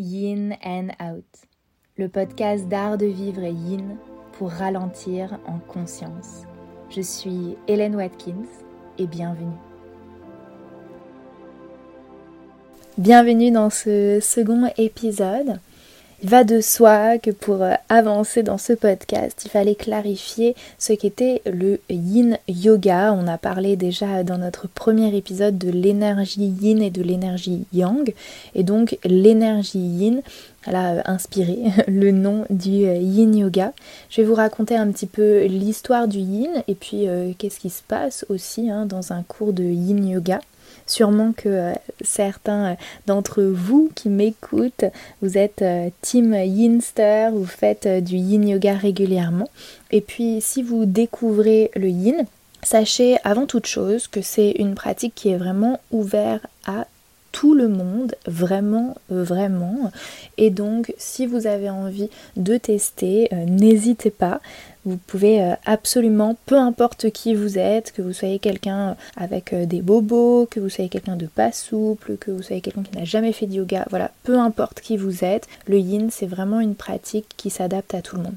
Yin and Out, le podcast d'art de vivre yin pour ralentir en conscience. Je suis Hélène Watkins et bienvenue. Bienvenue dans ce second épisode il va de soi que pour euh, avancer dans ce podcast, il fallait clarifier ce qu'était le yin yoga. On a parlé déjà dans notre premier épisode de l'énergie yin et de l'énergie yang. Et donc l'énergie yin, elle a euh, inspiré le nom du euh, yin yoga. Je vais vous raconter un petit peu l'histoire du yin et puis qu'est-ce qui se passe aussi hein, dans un cours de yin yoga. Sûrement que euh, certains euh, d'entre vous qui m'écoutent, vous êtes euh, team Yinster, vous faites du yin yoga régulièrement. Et puis si vous découvrez le yin, sachez avant toute chose que c'est une pratique qui est vraiment ouverte à tout le monde, vraiment, vraiment. Et donc, si vous avez envie de tester, n'hésitez pas. Vous pouvez euh, absolument, peu importe qui vous êtes, que vous soyez quelqu'un avec euh, des bobos, que vous soyez quelqu'un de pas souple, que vous soyez quelqu'un qui n'a jamais fait de yoga, voilà, peu importe qui vous êtes, le yin c'est vraiment une pratique qui s'adapte à tout le monde.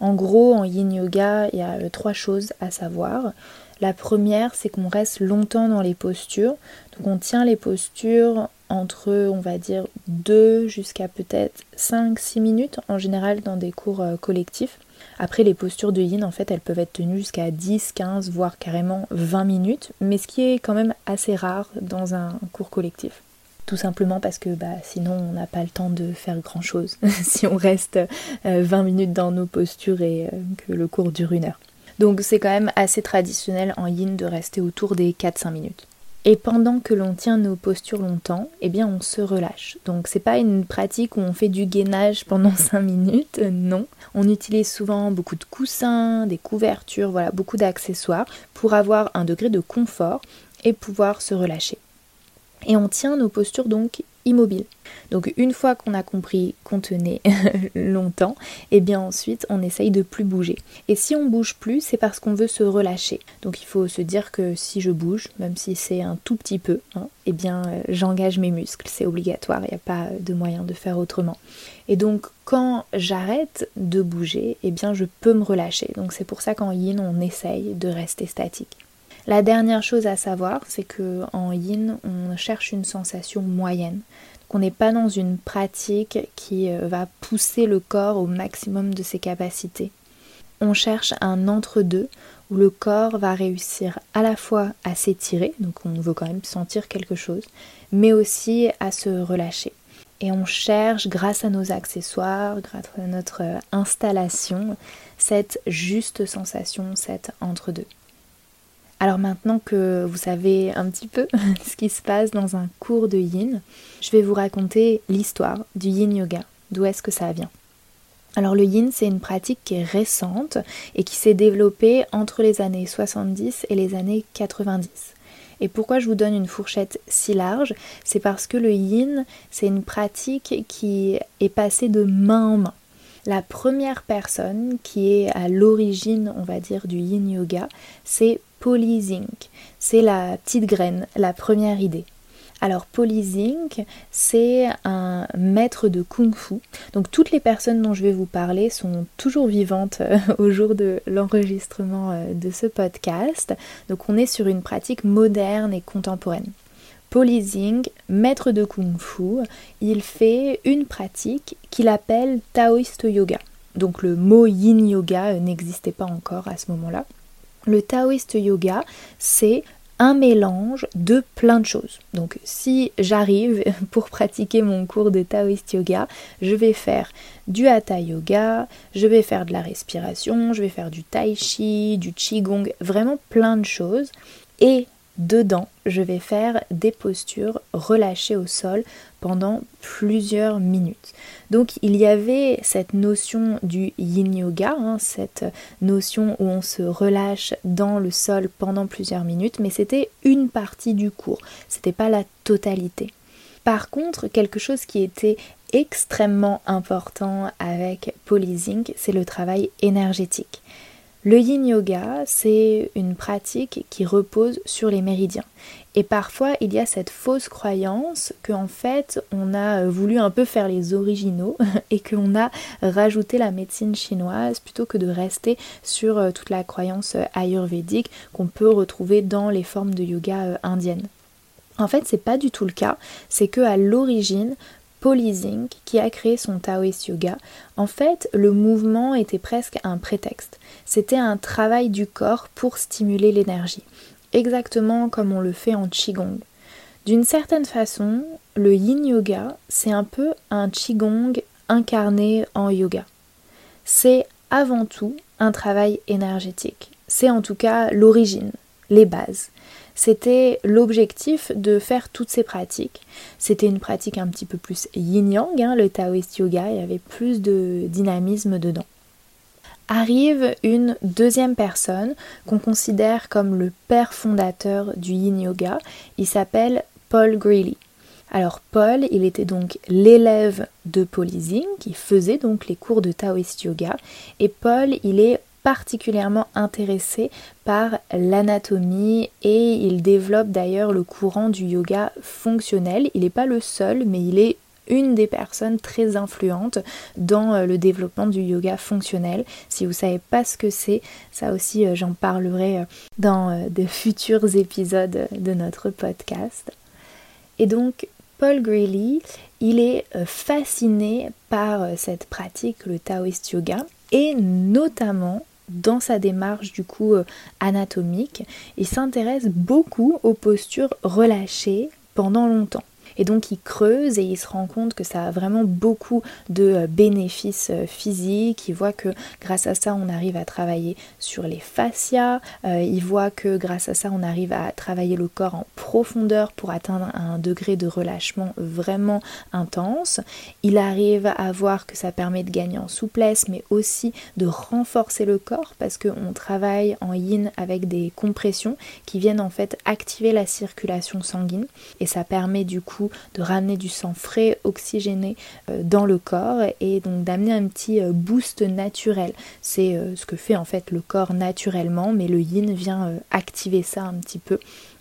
En gros, en yin yoga, il y a euh, trois choses à savoir. La première, c'est qu'on reste longtemps dans les postures. Donc on tient les postures entre, on va dire, 2 jusqu'à peut-être 5-6 minutes en général dans des cours collectifs. Après, les postures de yin, en fait, elles peuvent être tenues jusqu'à 10, 15, voire carrément 20 minutes, mais ce qui est quand même assez rare dans un cours collectif. Tout simplement parce que bah, sinon on n'a pas le temps de faire grand chose si on reste 20 euh, minutes dans nos postures et euh, que le cours dure une heure. Donc c'est quand même assez traditionnel en yin de rester autour des 4-5 minutes. Et pendant que l'on tient nos postures longtemps, eh bien on se relâche. Donc c'est pas une pratique où on fait du gainage pendant 5 minutes, non. On utilise souvent beaucoup de coussins, des couvertures, voilà, beaucoup d'accessoires pour avoir un degré de confort et pouvoir se relâcher. Et on tient nos postures donc immobile. Donc une fois qu'on a compris qu'on tenait longtemps, et eh bien ensuite on essaye de plus bouger. Et si on bouge plus, c'est parce qu'on veut se relâcher. Donc il faut se dire que si je bouge, même si c'est un tout petit peu, hein, eh bien euh, j'engage mes muscles, c'est obligatoire, il n'y a pas de moyen de faire autrement. Et donc quand j'arrête de bouger, eh bien je peux me relâcher. Donc c'est pour ça qu'en yin on essaye de rester statique. La dernière chose à savoir, c'est que en yin, on cherche une sensation moyenne. Qu'on n'est pas dans une pratique qui euh, va pousser le corps au maximum de ses capacités. On cherche un entre-deux où le corps va réussir à la fois à s'étirer, donc on veut quand même sentir quelque chose, mais aussi à se relâcher. Et on cherche, grâce à nos accessoires, grâce à notre euh, installation, cette juste sensation, cette entre-deux. Alors maintenant que vous savez un petit peu ce qui se passe dans un cours de yin, je vais vous raconter l'histoire du yin yoga, d'où est-ce que ça vient? Alors le yin, c'est une pratique qui est récente et qui s'est développée entre les années 70 et les années 90. Et pourquoi je vous donne une fourchette si large? C'est parce que le yin, c'est une pratique qui est passée de main en main. La première personne qui est à l'origine, on va dire, du yin yoga, c'est Polysink. C'est la petite graine, la première idée. Alors Polysink, c'est un maître de kung fu. Donc toutes les personnes dont je vais vous parler sont toujours vivantes euh, au jour de l'enregistrement euh, de ce podcast. Donc on est sur une pratique moderne et contemporaine. Polysink, maître de kung fu, il fait une pratique qu'il appelle Taoist yoga. Donc le mot yin yoga euh, n'existait pas encore à ce moment-là. Le taoïste yoga, c'est un mélange de plein de choses. Donc si j'arrive pour pratiquer mon cours de taoïste yoga, je vais faire du hatha yoga, je vais faire de la respiration, je vais faire du tai chi, du qigong, vraiment plein de choses. Et dedans, je vais faire des postures relâchées au sol pendant plusieurs minutes. Donc il y avait cette notion du yin yoga, hein, cette notion où on se relâche dans le sol pendant plusieurs minutes, mais c'était une partie du cours, c'était pas la totalité. Par contre, quelque chose qui était extrêmement important avec Polysync, c'est le travail énergétique. Le yin yoga, c'est une pratique qui repose sur les méridiens. Et parfois, il y a cette fausse croyance qu'en fait, on a voulu un peu faire les originaux et qu'on a rajouté la médecine chinoise plutôt que de rester sur euh, toute la croyance ayurvédique qu'on peut retrouver dans les formes de yoga euh, indiennes. En fait, c'est pas du tout le cas. C'est que à l'origine, Paul qui a créé son Taoist Yoga, en fait, le mouvement était presque un prétexte. C'était un travail du corps pour stimuler l'énergie, exactement comme on le fait en Qigong. D'une certaine façon, le Yin Yoga, c'est un peu un Qigong incarné en yoga. C'est avant tout un travail énergétique. C'est en tout cas l'origine, les bases c'était l'objectif de faire toutes ces pratiques. C'était une pratique un petit peu plus yin-yang, hein, le Taoist Yoga, il y avait plus de dynamisme dedans. Arrive une deuxième personne qu'on considère comme le père fondateur du yin yoga, il s'appelle Paul Greeley. Alors Paul, il était donc l'élève de Paul Ising, qui faisait donc les cours de Taoist Yoga, et Paul, il est particulièrement intéressé par l'anatomie et il développe d'ailleurs le courant du yoga fonctionnel. Il n'est pas le seul, mais il est une des personnes très influentes dans euh, le développement du yoga fonctionnel. Si vous ne savez pas ce que c'est, ça aussi euh, j'en parlerai euh, dans de futurs épisodes de notre podcast. Et donc Paul Greeley, il est fasciné par cette pratique, le Taoist Yoga, et notamment dans sa démarche du coup euh, anatomique, il s'intéresse beaucoup aux postures relâchées pendant longtemps. Et donc il creuse et il se rend compte que ça a vraiment beaucoup de euh, bénéfices euh, physiques. Il voit que grâce à ça, on arrive à travailler sur les fascias. Euh, il voit que grâce à ça, on arrive à travailler le corps en profondeur pour atteindre un degré de relâchement vraiment intense. Il arrive à voir que ça permet de gagner en souplesse, mais aussi de renforcer le corps parce qu'on travaille en yin avec des compressions qui viennent en fait activer la circulation sanguine et ça permet du coup de ramener du sang frais, oxygéné euh, dans le corps et donc d'amener un petit euh, boost naturel. C'est euh, ce que fait en fait le corps naturellement, mais le yin vient activer ça un petit peu,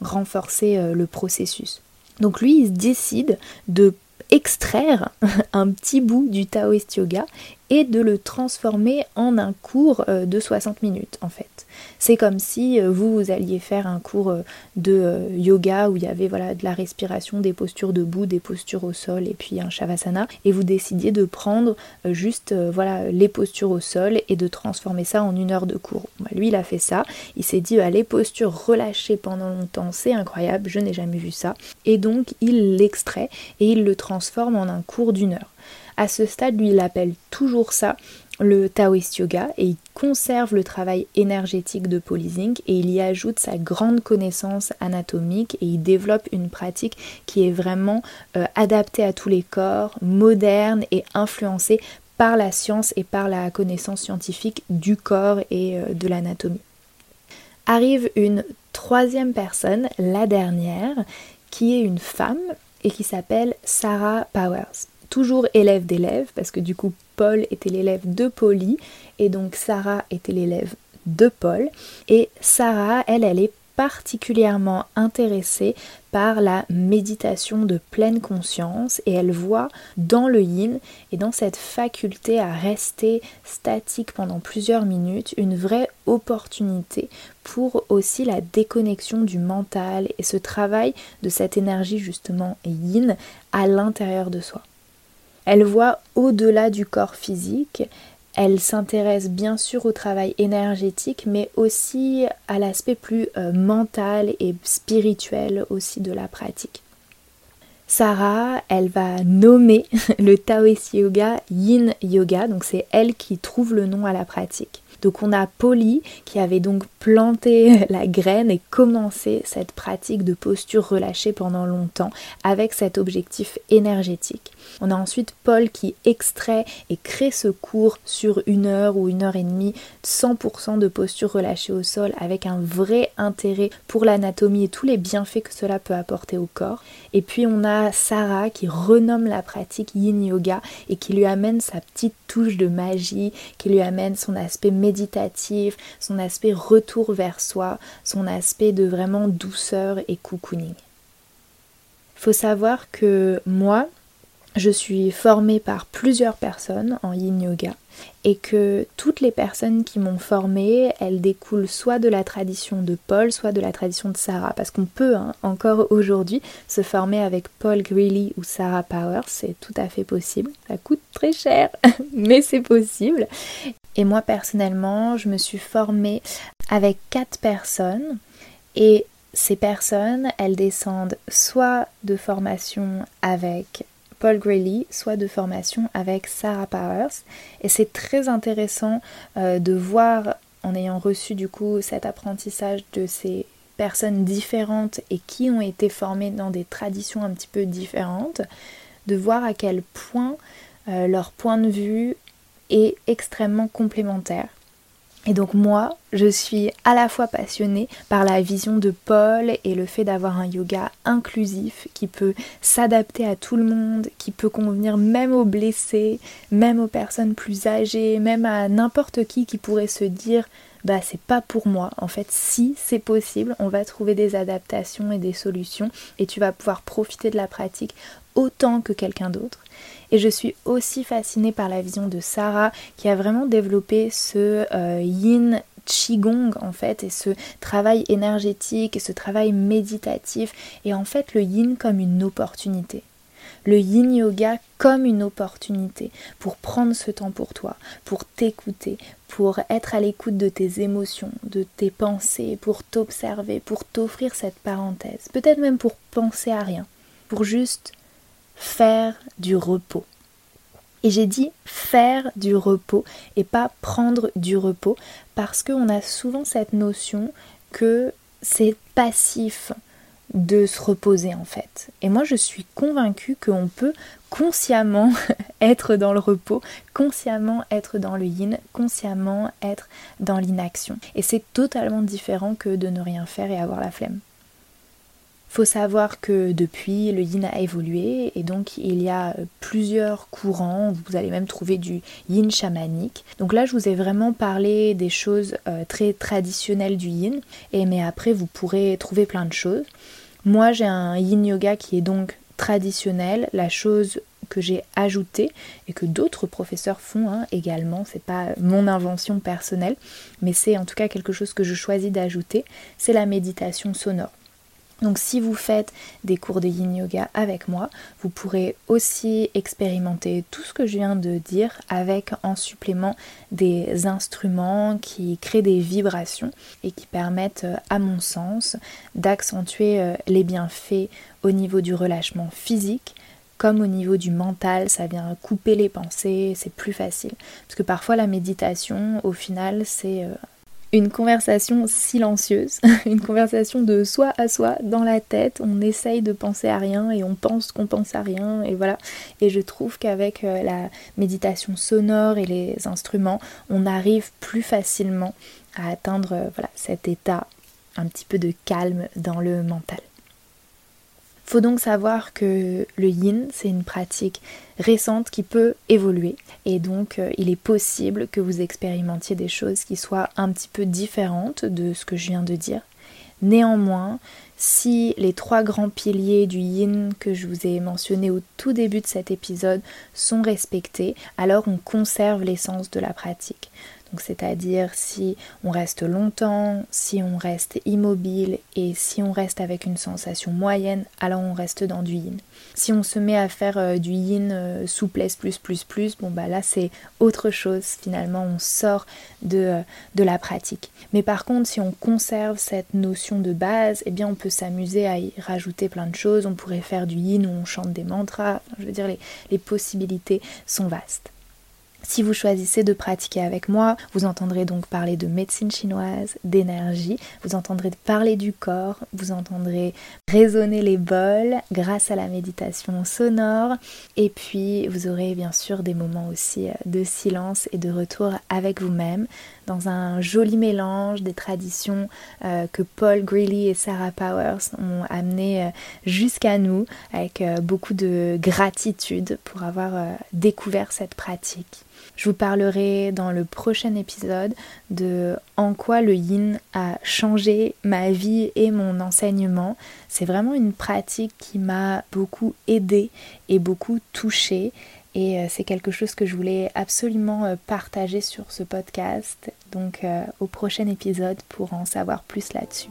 renforcer le processus. Donc lui, il décide de extraire un petit bout du Taoist Yoga et de le transformer en un cours de 60 minutes en fait. C'est comme si euh, vous, alliez faire un cours euh, de euh, yoga où il y avait voilà, de la respiration, des postures debout, des postures au sol et puis un shavasana et vous décidiez de prendre juste voilà, les postures au sol et de transformer ça en une heure de cours. Bah, lui, il a fait ça. Il s'est dit, bah, les postures relâchées pendant longtemps, c'est incroyable, je n'ai jamais vu ça. Et donc, il l'extrait et il le transforme en un cours d'une heure. À ce stade, lui, il appelle toujours ça le Taoist Yoga et il conserve le travail énergétique de Polysync et il y ajoute sa grande connaissance anatomique et il développe une pratique qui est vraiment euh, adaptée à tous les corps, moderne et influencée par la science et par la connaissance scientifique du corps et euh, de l'anatomie. Arrive une troisième personne, la dernière, qui est une femme et qui s'appelle Sarah Powers toujours élève d'élèves, parce que du coup Paul était l'élève de Polly, et donc Sarah était l'élève de Paul. Et Sarah, elle, elle est particulièrement intéressée par la méditation de pleine conscience et elle voit dans le yin et dans cette faculté à rester statique pendant plusieurs minutes une vraie opportunité pour aussi la déconnexion du mental et ce travail de cette énergie justement yin à l'intérieur de soi. Elle voit au-delà du corps physique, elle s'intéresse bien sûr au travail énergétique, mais aussi à l'aspect plus euh, mental et spirituel aussi de la pratique. Sarah, elle va nommer le Taoist Yoga Yin Yoga, donc c'est elle qui trouve le nom à la pratique. Donc on a Polly qui avait donc planté la graine et commencé cette pratique de posture relâchée pendant longtemps avec cet objectif énergétique. On a ensuite Paul qui extrait et crée ce cours sur une heure ou une heure et demie, 100% de posture relâchée au sol avec un vrai intérêt pour l'anatomie et tous les bienfaits que cela peut apporter au corps. Et puis on a Sarah qui renomme la pratique yin yoga et qui lui amène sa petite touche de magie, qui lui amène son aspect son aspect retour vers soi, son aspect de vraiment douceur et cocooning. Faut savoir que moi, je suis formée par plusieurs personnes en yin yoga et que toutes les personnes qui m'ont formée, elles découlent soit de la tradition de Paul, soit de la tradition de Sarah. Parce qu'on peut hein, encore aujourd'hui se former avec Paul Greeley ou Sarah Powers, c'est tout à fait possible. Ça coûte très cher, mais c'est possible. Et moi personnellement, je me suis formée avec quatre personnes et ces personnes, elles descendent soit de formation avec Paul Grayly, soit de formation avec Sarah Powers. Et c'est très intéressant euh, de voir, en ayant reçu du coup cet apprentissage de ces personnes différentes et qui ont été formées dans des traditions un petit peu différentes, de voir à quel point euh, leur point de vue est extrêmement complémentaire. Et donc moi, je suis à la fois passionnée par la vision de Paul et le fait d'avoir un yoga inclusif qui peut s'adapter à tout le monde, qui peut convenir même aux blessés, même aux personnes plus âgées, même à n'importe qui qui pourrait se dire bah c'est pas pour moi. En fait, si c'est possible, on va trouver des adaptations et des solutions et tu vas pouvoir profiter de la pratique autant que quelqu'un d'autre. Et je suis aussi fascinée par la vision de Sarah qui a vraiment développé ce euh, yin qigong en fait et ce travail énergétique et ce travail méditatif et en fait le yin comme une opportunité. Le yin yoga comme une opportunité pour prendre ce temps pour toi, pour t'écouter, pour être à l'écoute de tes émotions, de tes pensées, pour t'observer, pour t'offrir cette parenthèse, peut-être même pour penser à rien, pour juste faire du repos. Et j'ai dit faire du repos et pas prendre du repos parce qu'on a souvent cette notion que c'est passif de se reposer en fait. Et moi je suis convaincue qu'on peut consciemment être dans le repos, consciemment être dans le yin, consciemment être dans l'inaction. Et c'est totalement différent que de ne rien faire et avoir la flemme. Faut savoir que depuis, le yin a évolué et donc il y a plusieurs courants. Vous allez même trouver du yin chamanique. Donc là, je vous ai vraiment parlé des choses euh, très traditionnelles du yin. Et mais après, vous pourrez trouver plein de choses. Moi, j'ai un yin yoga qui est donc traditionnel. La chose que j'ai ajoutée et que d'autres professeurs font hein, également, c'est pas mon invention personnelle, mais c'est en tout cas quelque chose que je choisis d'ajouter, c'est la méditation sonore. Donc si vous faites des cours de yin yoga avec moi, vous pourrez aussi expérimenter tout ce que je viens de dire avec en supplément des instruments qui créent des vibrations et qui permettent à mon sens d'accentuer euh, les bienfaits au niveau du relâchement physique comme au niveau du mental, ça vient couper les pensées, c'est plus facile. Parce que parfois la méditation, au final, c'est euh, une conversation silencieuse, une conversation de soi à soi dans la tête. On essaye de penser à rien et on pense qu'on pense à rien et voilà. Et je trouve qu'avec euh, la méditation sonore et les instruments, on arrive plus facilement à atteindre euh, cet état un petit peu de calme dans le mental. Faut donc savoir que le yin, c'est une pratique récente qui peut évoluer et donc euh, il est possible que vous expérimentiez des choses qui soient un petit peu différentes de ce que je viens de dire. Néanmoins, si les trois grands piliers du yin que je vous ai mentionnés au tout début de cet épisode sont respectés, alors on conserve l'essence de la pratique c'est-à-dire si on reste longtemps, si on reste immobile et si on reste avec une sensation moyenne, alors on reste dans du yin. Si on se met à faire euh, du yin euh, souplesse plus plus plus, bon bah là c'est autre chose finalement, on sort de, euh, de la pratique. Mais par contre si on conserve cette notion de base, eh bien on peut s'amuser à y rajouter plein de choses, on pourrait faire du yin où on chante des mantras, je veux dire les possibilités sont vastes. Si vous choisissez de pratiquer avec moi, vous entendrez donc parler de médecine chinoise, d'énergie, vous entendrez parler du corps, vous entendrez résonner les bols grâce à la méditation sonore et puis vous aurez bien sûr des moments aussi euh, de silence et de retour avec vous-même dans un joli mélange des traditions euh, que Paul Greeley et Sarah Powers ont amené euh, jusqu'à nous avec beaucoup de gratitude pour avoir découvert cette pratique. Je vous parlerai dans le prochain épisode de en quoi le yin a changé ma vie et mon enseignement. C'est vraiment une pratique qui m'a beaucoup aidée et beaucoup touchée. Et euh, c'est quelque chose que je voulais absolument euh, partager sur ce podcast. Donc euh, au prochain épisode pour en savoir plus là-dessus.